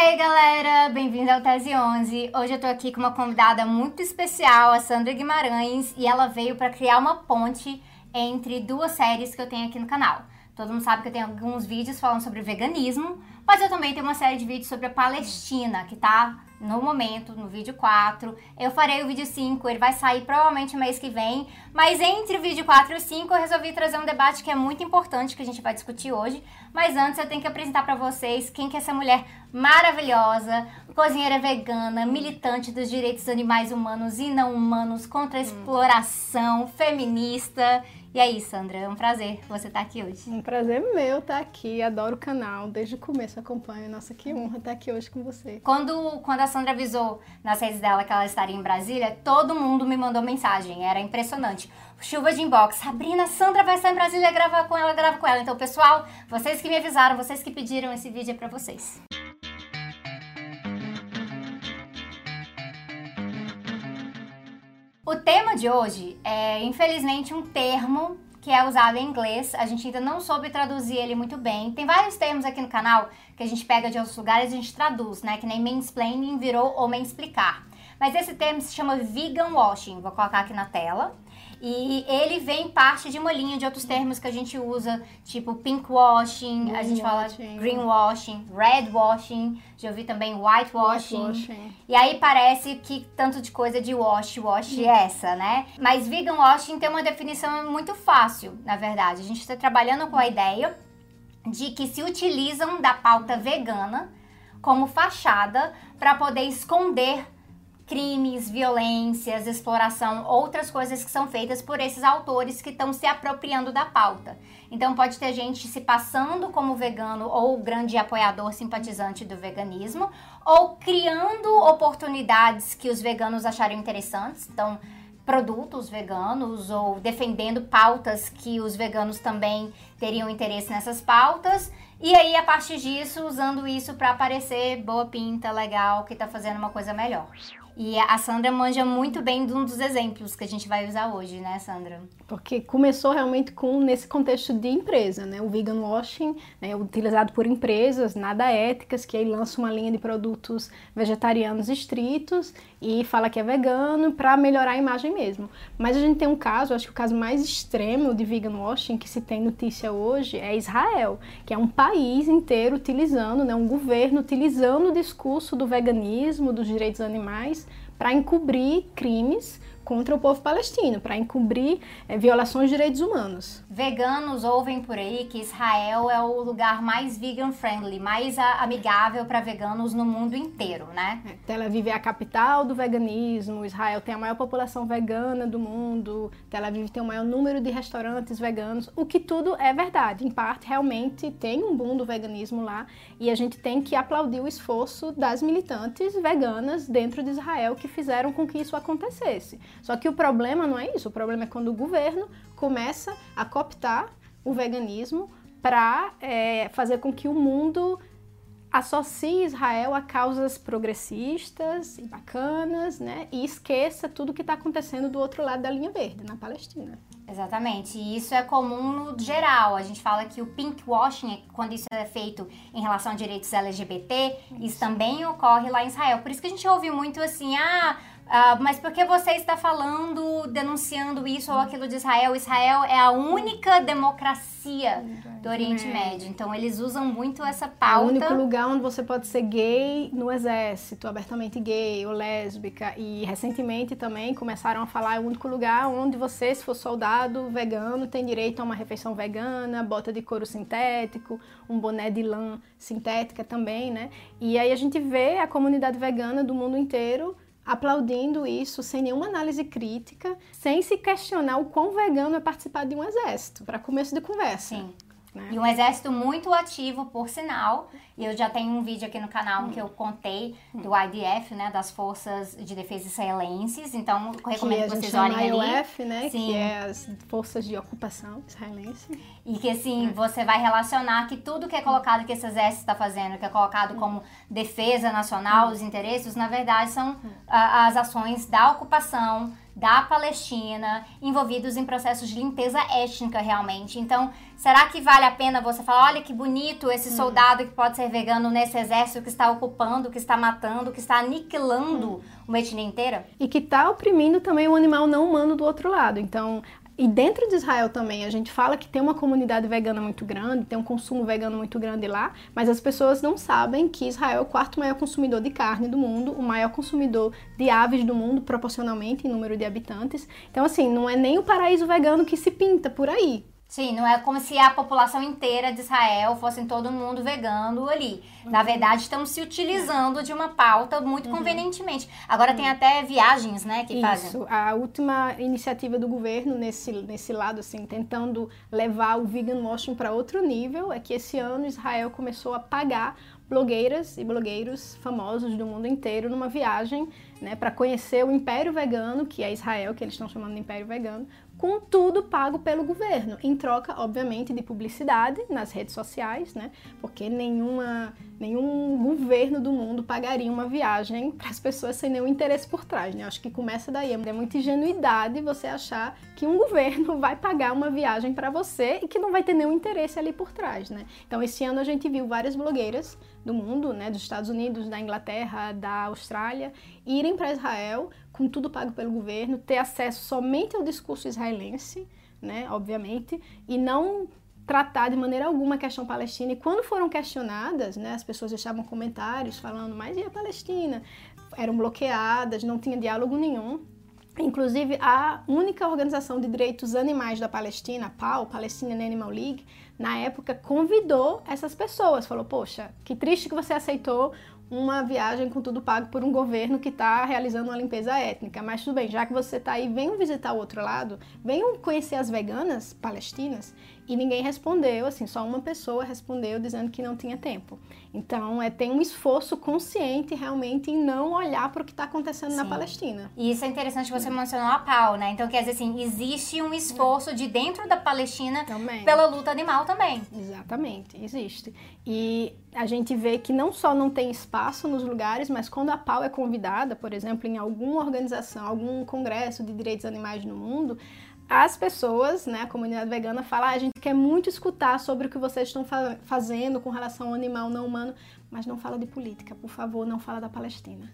Ei galera, bem-vindo ao Tese 11. Hoje eu tô aqui com uma convidada muito especial, a Sandra Guimarães, e ela veio para criar uma ponte entre duas séries que eu tenho aqui no canal. Todo mundo sabe que eu tenho alguns vídeos falando sobre veganismo, mas eu também tenho uma série de vídeos sobre a Palestina, que tá no momento, no vídeo 4. Eu farei o vídeo 5, ele vai sair provavelmente mês que vem. Mas entre o vídeo 4 e o 5, eu resolvi trazer um debate que é muito importante, que a gente vai discutir hoje. Mas antes eu tenho que apresentar para vocês quem que é essa mulher maravilhosa, cozinheira vegana, militante dos direitos dos animais humanos e não humanos, contra a exploração, feminista e aí, Sandra, é um prazer você estar aqui hoje. Um prazer meu estar aqui, adoro o canal, desde o começo acompanho. Nossa, que honra estar aqui hoje com você. Quando, quando a Sandra avisou nas redes dela que ela estaria em Brasília, todo mundo me mandou mensagem, era impressionante. Chuva de inbox, Sabrina, Sandra vai estar em Brasília gravar com ela, grava com ela. Então, pessoal, vocês que me avisaram, vocês que pediram esse vídeo é pra vocês. O tema de hoje é, infelizmente, um termo que é usado em inglês. A gente ainda não soube traduzir ele muito bem. Tem vários termos aqui no canal que a gente pega de outros lugares e a gente traduz, né? Que nem mansplaining virou homem explicar. Mas esse termo se chama vegan washing. Vou colocar aqui na tela. E ele vem parte de uma linha de outros termos que a gente usa, tipo pink washing, green a gente fala green washing, red washing, já ouvi também white washing. washing. E aí parece que tanto de coisa de wash, wash é essa, né? Mas vegan washing tem uma definição muito fácil, na verdade. A gente está trabalhando com a ideia de que se utilizam da pauta vegana como fachada para poder esconder crimes, violências, exploração, outras coisas que são feitas por esses autores que estão se apropriando da pauta. Então pode ter gente se passando como vegano ou grande apoiador simpatizante do veganismo, ou criando oportunidades que os veganos achariam interessantes. Então, produtos veganos ou defendendo pautas que os veganos também teriam interesse nessas pautas. E aí, a partir disso, usando isso para aparecer boa pinta, legal, que tá fazendo uma coisa melhor. E a Sandra manja muito bem de um dos exemplos que a gente vai usar hoje, né, Sandra? Porque começou realmente com nesse contexto de empresa, né? O vegan washing, né, utilizado por empresas nada éticas que aí lança uma linha de produtos vegetarianos estritos e fala que é vegano para melhorar a imagem mesmo. Mas a gente tem um caso, acho que o caso mais extremo de vegan washing que se tem notícia hoje é Israel, que é um país inteiro utilizando, né, um governo utilizando o discurso do veganismo, dos direitos animais para encobrir crimes contra o povo palestino, para encobrir é, violações de direitos humanos. Veganos ouvem por aí que Israel é o lugar mais vegan friendly, mais amigável para veganos no mundo inteiro, né? É, Tel Aviv é a capital do veganismo, Israel tem a maior população vegana do mundo, Tel Aviv tem o maior número de restaurantes veganos, o que tudo é verdade. Em parte, realmente tem um boom do veganismo lá e a gente tem que aplaudir o esforço das militantes veganas dentro de Israel que fizeram com que isso acontecesse. Só que o problema não é isso, o problema é quando o governo começa a cooptar o veganismo para é, fazer com que o mundo associe Israel a causas progressistas e bacanas, né? E esqueça tudo que está acontecendo do outro lado da linha verde, na Palestina. Exatamente, e isso é comum no geral. A gente fala que o pink washing, quando isso é feito em relação a direitos LGBT, isso, isso também ocorre lá em Israel. Por isso que a gente ouve muito assim, ah, Uh, mas por que você está falando, denunciando isso ou aquilo de Israel? Israel é a única democracia do Oriente Médio. Então eles usam muito essa pauta. É o único lugar onde você pode ser gay no exército, abertamente gay ou lésbica. E recentemente também começaram a falar é o único lugar onde você, se for soldado vegano, tem direito a uma refeição vegana, bota de couro sintético, um boné de lã sintética também, né? E aí a gente vê a comunidade vegana do mundo inteiro aplaudindo isso sem nenhuma análise crítica, sem se questionar o quão vegano é participar de um exército, para começo de conversa. Sim. Né? E um exército muito ativo, por sinal. E eu já tenho um vídeo aqui no canal hum. que eu contei do IDF, né, das Forças de Defesa Israelenses. Então, recomendo que, que vocês olhem ali. IOF, né, Sim. que é as Forças de Ocupação Israelense. E que, assim, é. você vai relacionar que tudo que é colocado que esse exército está fazendo, que é colocado hum. como defesa nacional, hum. os interesses, na verdade, são hum. as ações da ocupação, da Palestina envolvidos em processos de limpeza étnica realmente. Então, será que vale a pena você falar, olha que bonito esse hum. soldado que pode ser vegano nesse exército que está ocupando, que está matando, que está aniquilando uma etnia inteira? E que está oprimindo também o animal não humano do outro lado. Então, e dentro de Israel também, a gente fala que tem uma comunidade vegana muito grande, tem um consumo vegano muito grande lá, mas as pessoas não sabem que Israel é o quarto maior consumidor de carne do mundo, o maior consumidor de aves do mundo, proporcionalmente em número de habitantes. Então, assim, não é nem o paraíso vegano que se pinta por aí. Sim, não é como se a população inteira de Israel fosse todo mundo vegano ali. Uhum. Na verdade, estão se utilizando de uma pauta muito uhum. convenientemente. Agora uhum. tem até viagens, né, que Isso. fazem. Isso, a última iniciativa do governo nesse, nesse lado, assim, tentando levar o vegan washing para outro nível, é que esse ano Israel começou a pagar blogueiras e blogueiros famosos do mundo inteiro numa viagem né, para conhecer o Império Vegano, que é Israel, que eles estão chamando de Império Vegano, com tudo pago pelo governo, em troca, obviamente, de publicidade nas redes sociais, né? Porque nenhuma, nenhum governo do mundo pagaria uma viagem para as pessoas sem nenhum interesse por trás, né? Acho que começa daí, é muita ingenuidade você achar que um governo vai pagar uma viagem para você e que não vai ter nenhum interesse ali por trás, né? Então, esse ano a gente viu várias blogueiras do mundo, né, dos Estados Unidos, da Inglaterra, da Austrália, irem para Israel com tudo pago pelo governo, ter acesso somente ao discurso israelense, né, obviamente, e não tratar de maneira alguma a questão palestina. E quando foram questionadas, né, as pessoas deixavam comentários falando, mas e a Palestina? Eram bloqueadas, não tinha diálogo nenhum. Inclusive, a única organização de direitos animais da Palestina, a PAL, Palestinian Animal League, na época convidou essas pessoas. Falou: Poxa, que triste que você aceitou uma viagem com tudo pago por um governo que está realizando uma limpeza étnica. Mas tudo bem, já que você está aí, venham visitar o outro lado, venham conhecer as veganas palestinas. E ninguém respondeu, assim, só uma pessoa respondeu dizendo que não tinha tempo. Então, é, tem um esforço consciente realmente em não olhar para o que está acontecendo Sim. na Palestina. E isso é interessante, você mencionou a pau, né? Então, quer dizer assim, existe um esforço de dentro da Palestina também. pela luta animal também. Exatamente, existe. E a gente vê que não só não tem espaço nos lugares, mas quando a pau é convidada, por exemplo, em alguma organização, algum congresso de direitos animais no mundo, as pessoas, né, a comunidade vegana fala, ah, a gente quer muito escutar sobre o que vocês estão fa fazendo com relação ao animal não humano, mas não fala de política, por favor, não fala da Palestina.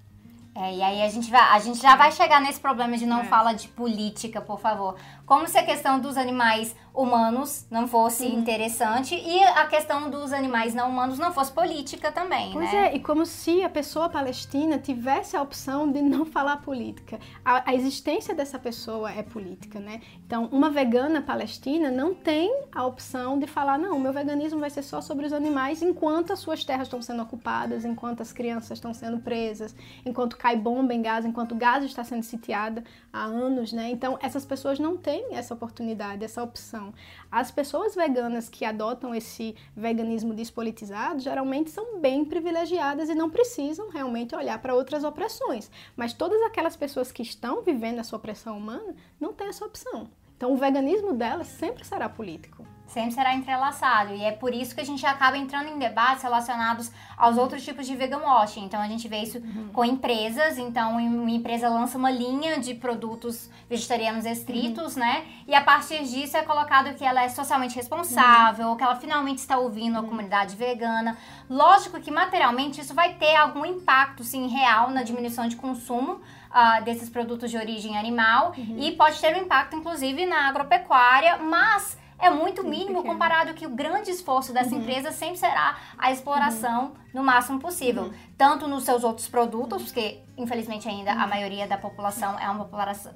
É, e aí a gente, vai, a gente já vai chegar nesse problema de não é. fala de política, por favor. Como se a questão dos animais humanos não fosse uhum. interessante e a questão dos animais não humanos não fosse política também, pois né? é, e como se a pessoa palestina tivesse a opção de não falar política. A, a existência dessa pessoa é política, né? Então, uma vegana palestina não tem a opção de falar, não, o meu veganismo vai ser só sobre os animais enquanto as suas terras estão sendo ocupadas, enquanto as crianças estão sendo presas, enquanto cai bomba em Gaza, enquanto Gaza está sendo sitiada há anos, né? Então, essas pessoas não têm essa oportunidade, essa opção. As pessoas veganas que adotam esse veganismo despolitizado geralmente são bem privilegiadas e não precisam realmente olhar para outras opressões. Mas todas aquelas pessoas que estão vivendo essa opressão humana não têm essa opção. Então, o veganismo delas sempre será político sempre será entrelaçado. E é por isso que a gente acaba entrando em debates relacionados aos outros tipos de vegan washing. Então a gente vê isso uhum. com empresas. Então uma empresa lança uma linha de produtos vegetarianos estritos, uhum. né? E a partir disso é colocado que ela é socialmente responsável, uhum. que ela finalmente está ouvindo a uhum. comunidade vegana. Lógico que materialmente isso vai ter algum impacto, sim, real na diminuição de consumo. Uh, desses produtos de origem animal uhum. e pode ter um impacto, inclusive, na agropecuária, mas é muito mínimo pequeno. comparado que o grande esforço dessa uhum. empresa sempre será a exploração uhum. no máximo possível, uhum. tanto nos seus outros produtos, porque infelizmente ainda a uhum. maioria da população é uma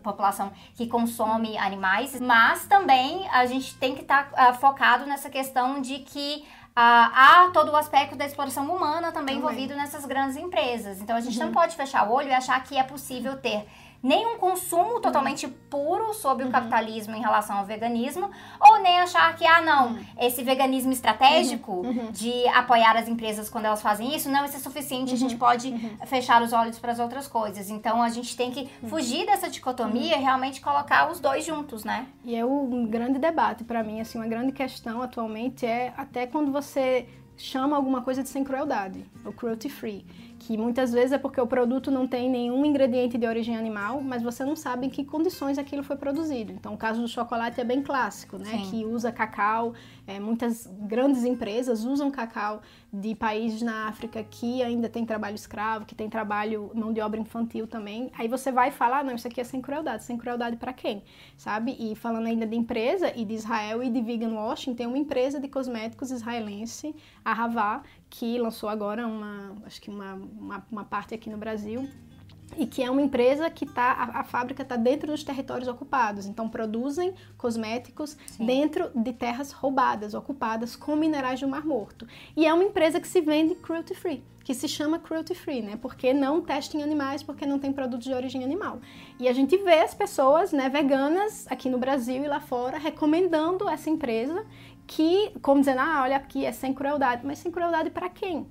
população, que consome animais, mas também a gente tem que estar tá, uh, focado nessa questão de que Uh, há todo o aspecto da exploração humana também, também, envolvido nessas grandes empresas. Então a gente uhum. não pode fechar o olho e achar que é possível ter nem um consumo totalmente uhum. puro sobre uhum. o capitalismo em relação ao veganismo, ou nem achar que, ah, não, uhum. esse veganismo estratégico uhum. Uhum. de apoiar as empresas quando elas fazem isso, não, isso é suficiente, a gente pode fechar os olhos para as outras coisas. Então a gente tem que fugir dessa dicotomia e realmente colocar os dois juntos, né? E é um grande debate para mim, assim, uma grande questão atualmente é até quando você chama alguma coisa de sem crueldade, o cruelty free que muitas vezes é porque o produto não tem nenhum ingrediente de origem animal, mas você não sabe em que condições aquilo foi produzido. Então, o caso do chocolate é bem clássico, né? Sim. Que usa cacau, é, muitas grandes empresas usam cacau de países na África que ainda tem trabalho escravo, que tem trabalho mão de obra infantil também. Aí você vai falar, não, isso aqui é sem crueldade. Sem crueldade para quem? Sabe? E falando ainda de empresa e de Israel e de vegan washing, tem uma empresa de cosméticos israelense, a Havá, que lançou agora uma, acho que uma, uma, uma parte aqui no Brasil, e que é uma empresa que tá a, a fábrica está dentro dos territórios ocupados, então produzem cosméticos Sim. dentro de terras roubadas, ocupadas com minerais do Mar Morto. E é uma empresa que se vende cruelty free, que se chama cruelty free, né? Porque não testa em animais, porque não tem produtos de origem animal. E a gente vê as pessoas, né, veganas aqui no Brasil e lá fora recomendando essa empresa que, como dizendo, ah, olha aqui, é sem crueldade. Mas sem crueldade para quem?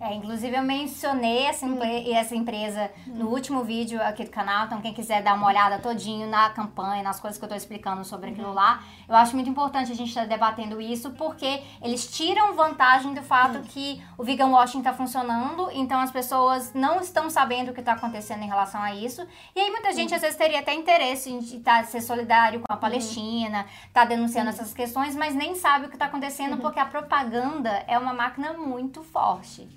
É, inclusive eu mencionei essa, hum. essa empresa hum. no último vídeo aqui do canal, então quem quiser dar uma olhada todinho na campanha, nas coisas que eu estou explicando sobre aquilo hum. lá, eu acho muito importante a gente estar tá debatendo isso, porque eles tiram vantagem do fato hum. que o vegan washing está funcionando, então as pessoas não estão sabendo o que está acontecendo em relação a isso, e aí muita gente hum. às vezes teria até interesse em tá, ser solidário com a Palestina, tá denunciando essas questões, mas nem sabe o que está acontecendo, uhum. porque a propaganda é uma máquina muito forte.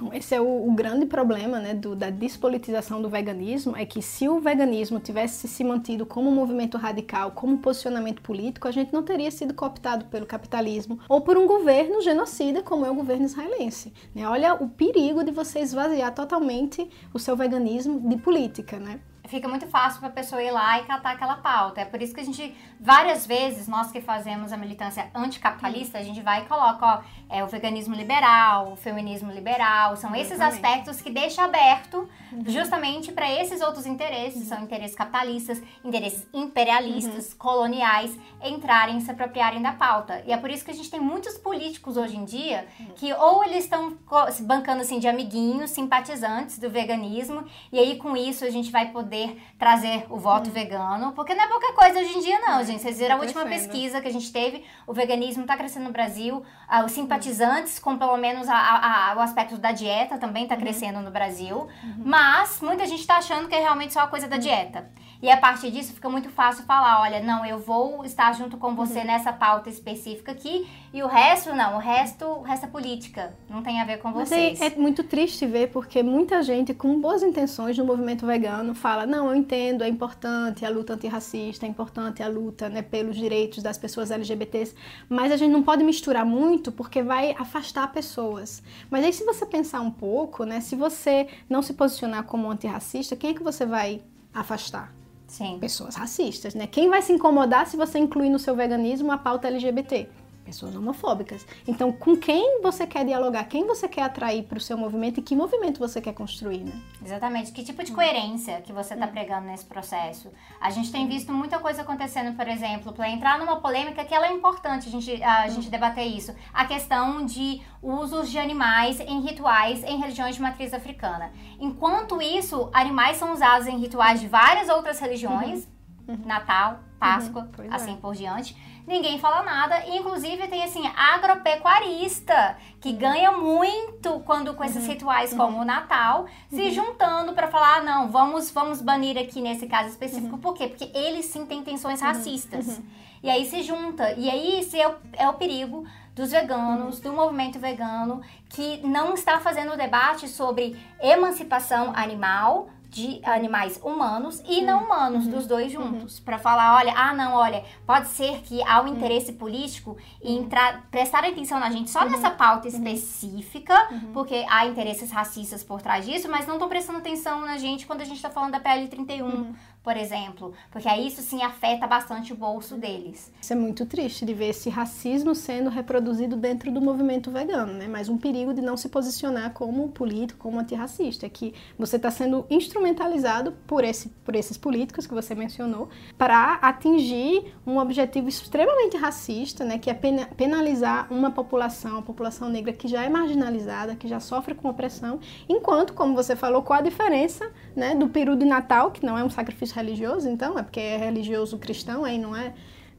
Uhum. Esse é o, o, grande problema né, do, da despolitização do veganismo, é que se o veganismo tivesse se mantido como um movimento radical, como um posicionamento político, a gente não teria sido cooptado pelo capitalismo ou por um governo genocida como é o governo israelense. Né? Olha o perigo de você esvaziar totalmente o seu veganismo de política, né? fica muito fácil para a pessoa ir lá e catar aquela pauta. É por isso que a gente, várias vezes, nós que fazemos a militância anticapitalista, a gente vai e coloca, ó, é, o veganismo liberal, o feminismo liberal, são esses Exatamente. aspectos que deixa aberto uhum. justamente para esses outros interesses, são interesses capitalistas, interesses imperialistas, uhum. coloniais, entrarem e se apropriarem da pauta. E é por isso que a gente tem muitos políticos hoje em dia que ou eles estão se bancando assim de amiguinhos, simpatizantes do veganismo, e aí com isso a gente vai poder trazer o voto uhum. vegano, porque não é pouca coisa hoje em dia não, é, gente. Vocês viram a tá última pesquisa que a gente teve, o veganismo está crescendo no Brasil, ah, os simpatizantes simpatizantes com pelo menos a, a, a, o aspecto da dieta também está uhum. crescendo no Brasil. Uhum. Mas muita gente está achando que é realmente só a coisa da uhum. dieta. E a partir disso fica muito fácil falar, olha, não, eu vou estar junto com você uhum. nessa pauta específica aqui e o resto não, o resto, o resto é política, não tem a ver com Mas vocês. É, é muito triste ver porque muita gente com boas intenções no movimento vegano fala, não, eu entendo, é importante a luta antirracista, é importante a luta né, pelos direitos das pessoas LGBTs, mas a gente não pode misturar muito porque vai afastar pessoas. Mas aí se você pensar um pouco, né, se você não se posicionar como antirracista, quem é que você vai afastar? Sim. Pessoas racistas, né? Quem vai se incomodar se você incluir no seu veganismo a pauta LGBT? Pessoas homofóbicas. Então, com quem você quer dialogar? Quem você quer atrair para o seu movimento e que movimento você quer construir, né? Exatamente. Que tipo de coerência que você está pregando nesse processo? A gente tem visto muita coisa acontecendo, por exemplo, para entrar numa polêmica que ela é importante a gente, a gente debater isso. A questão de usos de animais em rituais em religiões de matriz africana. Enquanto isso, animais são usados em rituais de várias outras religiões, uhum. Natal, Páscoa, uhum, assim é. por diante ninguém fala nada. E, inclusive, tem assim, agropecuarista, que uhum. ganha muito quando com esses uhum. rituais como uhum. o Natal, se uhum. juntando para falar, ah, não, vamos, vamos banir aqui nesse caso específico. Por quê? Porque eles sim têm intenções racistas. E aí se junta. E aí esse é o, é o perigo dos veganos, do movimento vegano, que não está fazendo debate sobre emancipação animal, de animais humanos e não humanos, uhum. dos dois uhum. juntos, uhum. para falar, olha, ah, não, olha, pode ser que há um interesse político em uhum. prestar atenção na gente só nessa pauta específica, porque há interesses racistas por trás disso, mas não estão prestando atenção na gente quando a gente está falando da PL 31 por exemplo, porque aí isso sim afeta bastante o bolso deles. Isso é muito triste de ver esse racismo sendo reproduzido dentro do movimento vegano, né? Mas um perigo de não se posicionar como político, como antirracista, é que você está sendo instrumentalizado por, esse, por esses políticos que você mencionou para atingir um objetivo extremamente racista, né? Que é penalizar uma população, a população negra que já é marginalizada, que já sofre com opressão, enquanto, como você falou, qual a diferença, né? Do peru de Natal, que não é um sacrifício religioso, então, é porque é religioso cristão, aí não é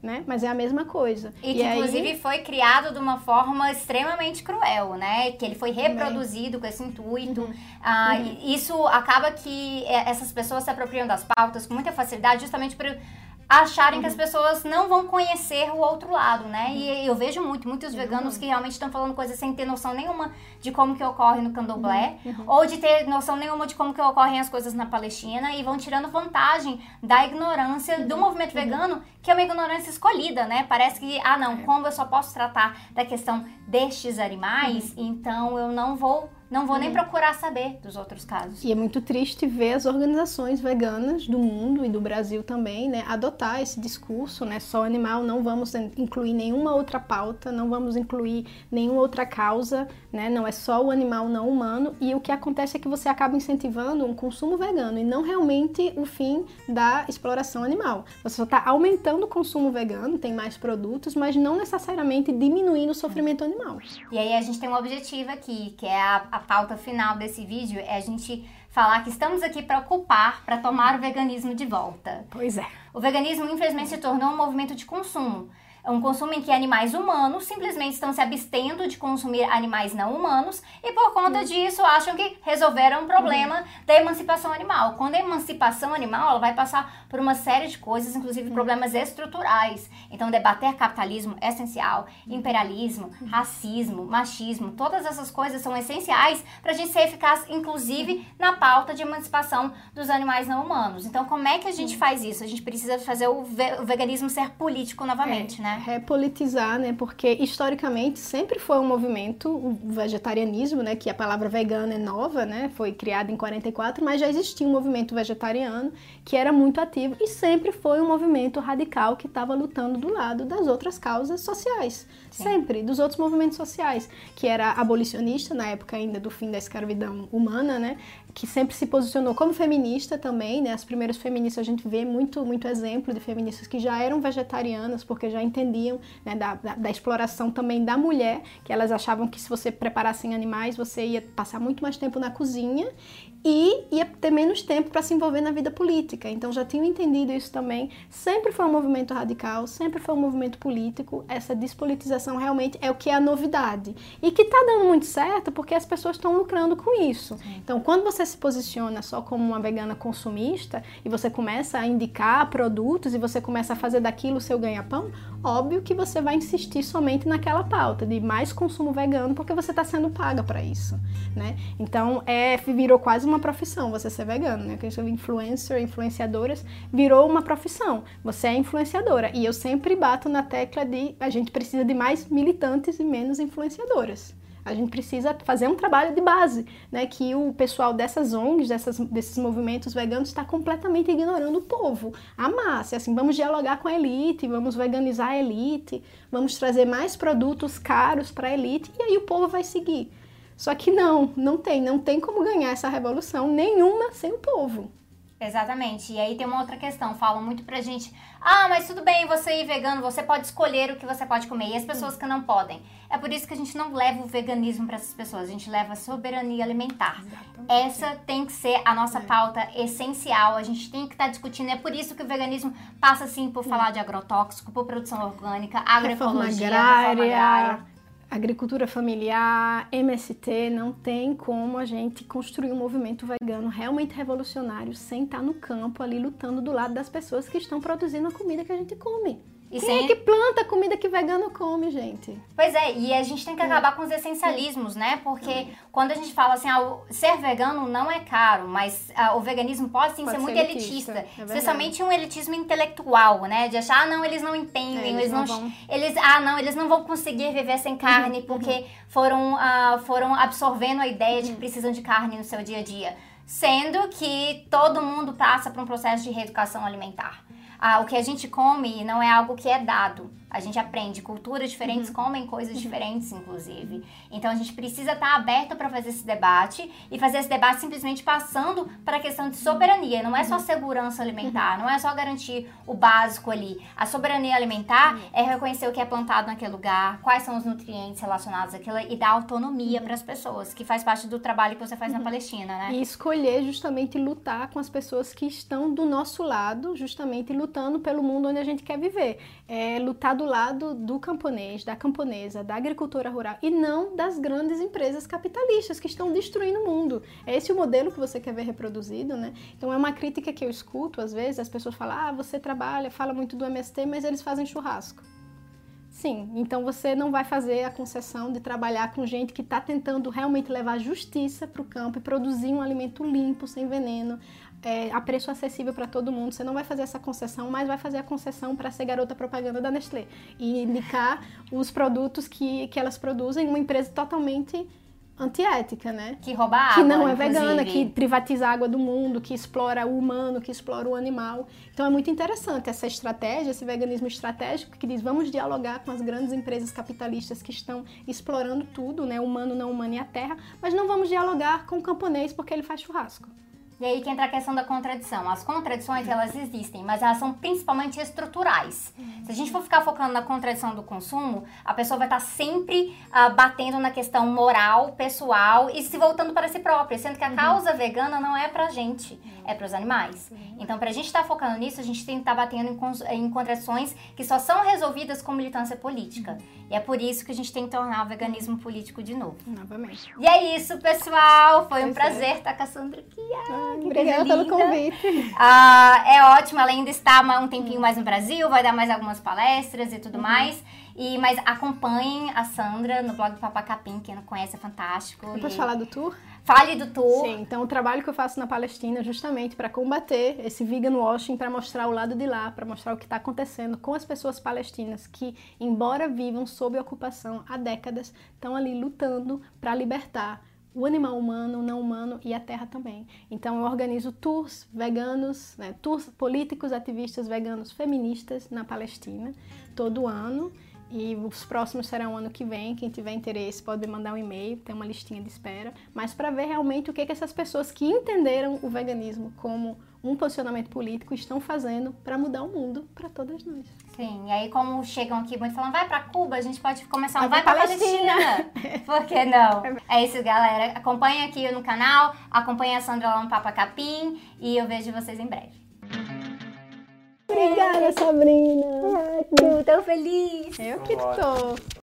né? Mas é a mesma coisa. E, e que, aí... inclusive, foi criado de uma forma extremamente cruel, né? Que ele foi reproduzido Também. com esse intuito. Uhum. Ah, uhum. Isso acaba que é, essas pessoas se apropriam das pautas com muita facilidade, justamente por acharem uhum. que as uhum. pessoas não vão conhecer o outro lado, né? Uhum. E eu vejo muito, muitos uhum. veganos que realmente estão falando coisas sem ter noção nenhuma de como que ocorre no candomblé, uhum. uhum. ou de ter noção nenhuma de como que ocorrem as coisas na Palestina, e vão tirando vantagem da ignorância do movimento vegano, que é uma ignorância escolhida, né? Parece que, ah não, é. como eu só posso tratar da questão destes animais, então eu não vou não vou nem uhum. procurar saber dos outros casos. E é muito triste ver as organizações veganas do mundo e do Brasil também, né, adotar esse discurso, né, só animal, não vamos incluir nenhuma outra pauta, não vamos incluir nenhuma outra causa, né, não é só o animal não humano. E o que acontece é que você acaba incentivando um consumo vegano e não realmente o fim da exploração animal. Você só está aumentando o consumo vegano, tem mais produtos, mas não necessariamente diminuindo o sofrimento animal. E aí a gente tem um objetivo aqui, que é a, a pauta final desse vídeo é a gente falar que estamos aqui para ocupar, para tomar o veganismo de volta. Pois é. O veganismo, infelizmente, se tornou um movimento de consumo. É um consumo em que animais humanos simplesmente estão se abstendo de consumir animais não humanos e por conta uhum. disso acham que resolveram o problema uhum. da emancipação animal. Quando a emancipação animal, ela vai passar por uma série de coisas, inclusive uhum. problemas estruturais. Então, debater capitalismo é essencial, imperialismo, racismo, machismo, todas essas coisas são essenciais para a gente ser eficaz, inclusive na pauta de emancipação dos animais não humanos. Então, como é que a gente faz isso? A gente precisa fazer o, ve o veganismo ser político novamente, é. né? Repolitizar, né? Porque historicamente sempre foi um movimento, o vegetarianismo, né? Que a palavra vegana é nova, né? Foi criada em 44, mas já existia um movimento vegetariano que era muito ativo e sempre foi um movimento radical que estava lutando do lado das outras causas sociais. Sim. Sempre, dos outros movimentos sociais, que era abolicionista na época ainda do fim da escravidão humana, né? que sempre se posicionou como feminista também, né? As primeiras feministas a gente vê muito, muito exemplo de feministas que já eram vegetarianas porque já entendiam né, da, da, da, exploração também da mulher, que elas achavam que se você preparasse animais você ia passar muito mais tempo na cozinha e ia ter menos tempo para se envolver na vida política. Então já tinham entendido isso também. Sempre foi um movimento radical, sempre foi um movimento político. Essa despolitização realmente é o que é a novidade. E que está dando muito certo porque as pessoas estão lucrando com isso. Então, quando você se posiciona só como uma vegana consumista e você começa a indicar produtos e você começa a fazer daquilo o seu ganha-pão, óbvio que você vai insistir somente naquela pauta de mais consumo vegano porque você está sendo paga para isso, né? Então, é virou quase uma uma profissão você ser vegano, né? Que influencer, influenciadoras, virou uma profissão. Você é influenciadora. E eu sempre bato na tecla de a gente precisa de mais militantes e menos influenciadoras. A gente precisa fazer um trabalho de base, né? Que o pessoal dessas ONGs, dessas, desses movimentos veganos, está completamente ignorando o povo, a massa. Assim, vamos dialogar com a elite, vamos veganizar a elite, vamos trazer mais produtos caros para a elite e aí o povo vai seguir. Só que não, não tem, não tem como ganhar essa revolução nenhuma sem o povo. Exatamente. E aí tem uma outra questão, falam muito pra gente: "Ah, mas tudo bem, você ir vegano, você pode escolher o que você pode comer". E as pessoas que não podem. É por isso que a gente não leva o veganismo para essas pessoas, a gente leva a soberania alimentar. Exatamente. Essa tem que ser a nossa é. pauta essencial. A gente tem que estar tá discutindo. É por isso que o veganismo passa assim por falar de agrotóxico, por produção orgânica, agroecologia, reforma agrária, reforma agrária agricultura familiar, MST, não tem como a gente construir um movimento vegano realmente revolucionário sem estar no campo ali lutando do lado das pessoas que estão produzindo a comida que a gente come. E Quem sem... é que planta a comida que vegano come, gente? Pois é, e a gente tem que acabar é. com os essencialismos, né? Porque é. quando a gente fala assim, ah, ser vegano não é caro, mas ah, o veganismo pode sim pode ser, ser muito elitista. elitista. É especialmente um elitismo intelectual, né? De achar, ah, não, eles não entendem, é, eles, eles, não, vão... eles, ah, não, eles não vão conseguir viver sem carne uhum, porque uhum. foram, ah, foram absorvendo a ideia de que uhum. precisam de carne no seu dia a dia. Sendo que todo mundo passa por um processo de reeducação alimentar. Ah, o que a gente come não é algo que é dado. A gente aprende culturas diferentes, uhum. comem coisas uhum. diferentes, inclusive. Então a gente precisa estar tá aberto para fazer esse debate e fazer esse debate simplesmente passando para a questão de soberania. Não é só segurança alimentar, não é só garantir o básico ali. A soberania alimentar é reconhecer o que é plantado naquele lugar, quais são os nutrientes relacionados àquilo e dar autonomia para as pessoas, que faz parte do trabalho que você faz na Palestina, né? E escolher justamente lutar com as pessoas que estão do nosso lado, justamente lutando pelo mundo onde a gente quer viver. É lutar do lado do camponês, da camponesa, da agricultura rural e não das grandes empresas capitalistas que estão destruindo o mundo. É esse o modelo que você quer ver reproduzido, né? Então é uma crítica que eu escuto às vezes, as pessoas falam: "Ah, você trabalha, fala muito do MST, mas eles fazem churrasco". Sim, então você não vai fazer a concessão de trabalhar com gente que está tentando realmente levar justiça para o campo e produzir um alimento limpo, sem veneno, é, a preço acessível para todo mundo. Você não vai fazer essa concessão, mas vai fazer a concessão para ser garota propaganda da Nestlé e indicar os produtos que, que elas produzem, uma empresa totalmente antiética, né? Que rouba água, Que não é vegana, que privatiza a água do mundo, que explora o humano, que explora o animal. Então é muito interessante essa estratégia, esse veganismo estratégico que diz vamos dialogar com as grandes empresas capitalistas que estão explorando tudo, né? Humano, não humano e a terra, mas não vamos dialogar com o camponês porque ele faz churrasco. E aí que entra a questão da contradição. As contradições, elas existem, mas elas são principalmente estruturais. Se a gente for ficar focando na contradição do consumo, a pessoa vai estar sempre uh, batendo na questão moral, pessoal e se voltando para si própria, sendo que a uhum. causa vegana não é pra gente, é para os animais. Então, pra gente estar tá focando nisso, a gente tem que estar tá batendo em, em contradições que só são resolvidas com militância política. E é por isso que a gente tem que tornar o veganismo político de novo. Novamente. E é isso, pessoal. Foi um pois prazer é. estar com a Sandra aqui. Ah, obrigada pelo convite. Ah, é ótimo, ela ainda está um tempinho mais no Brasil, vai dar mais algumas palestras e tudo uhum. mais. E, mas acompanhem a Sandra no blog do Papacapim, quem não conhece é fantástico. Eu posso e... falar do tour? Fale do tour. Sim, então o trabalho que eu faço na Palestina é justamente para combater esse vegan washing, para mostrar o lado de lá, para mostrar o que está acontecendo com as pessoas palestinas que, embora vivam sob ocupação há décadas, estão ali lutando para libertar o animal humano, não humano e a terra também. Então eu organizo tours veganos, né, tours políticos, ativistas veganos feministas na Palestina todo ano. E os próximos serão ano que vem. Quem tiver interesse pode mandar um e-mail, tem uma listinha de espera. Mas para ver realmente o que, que essas pessoas que entenderam o veganismo como um posicionamento político estão fazendo para mudar o mundo para todas nós. Sim, e aí como chegam aqui muito falando, vai para Cuba, a gente pode começar um vai, vai para Palestina. Palestina. Por que não? É isso, galera. Acompanha aqui no canal, acompanha a Sandra lá no Papa Capim e eu vejo vocês em breve. Obrigada, Sabrina. Estou tão feliz. Eu que tô.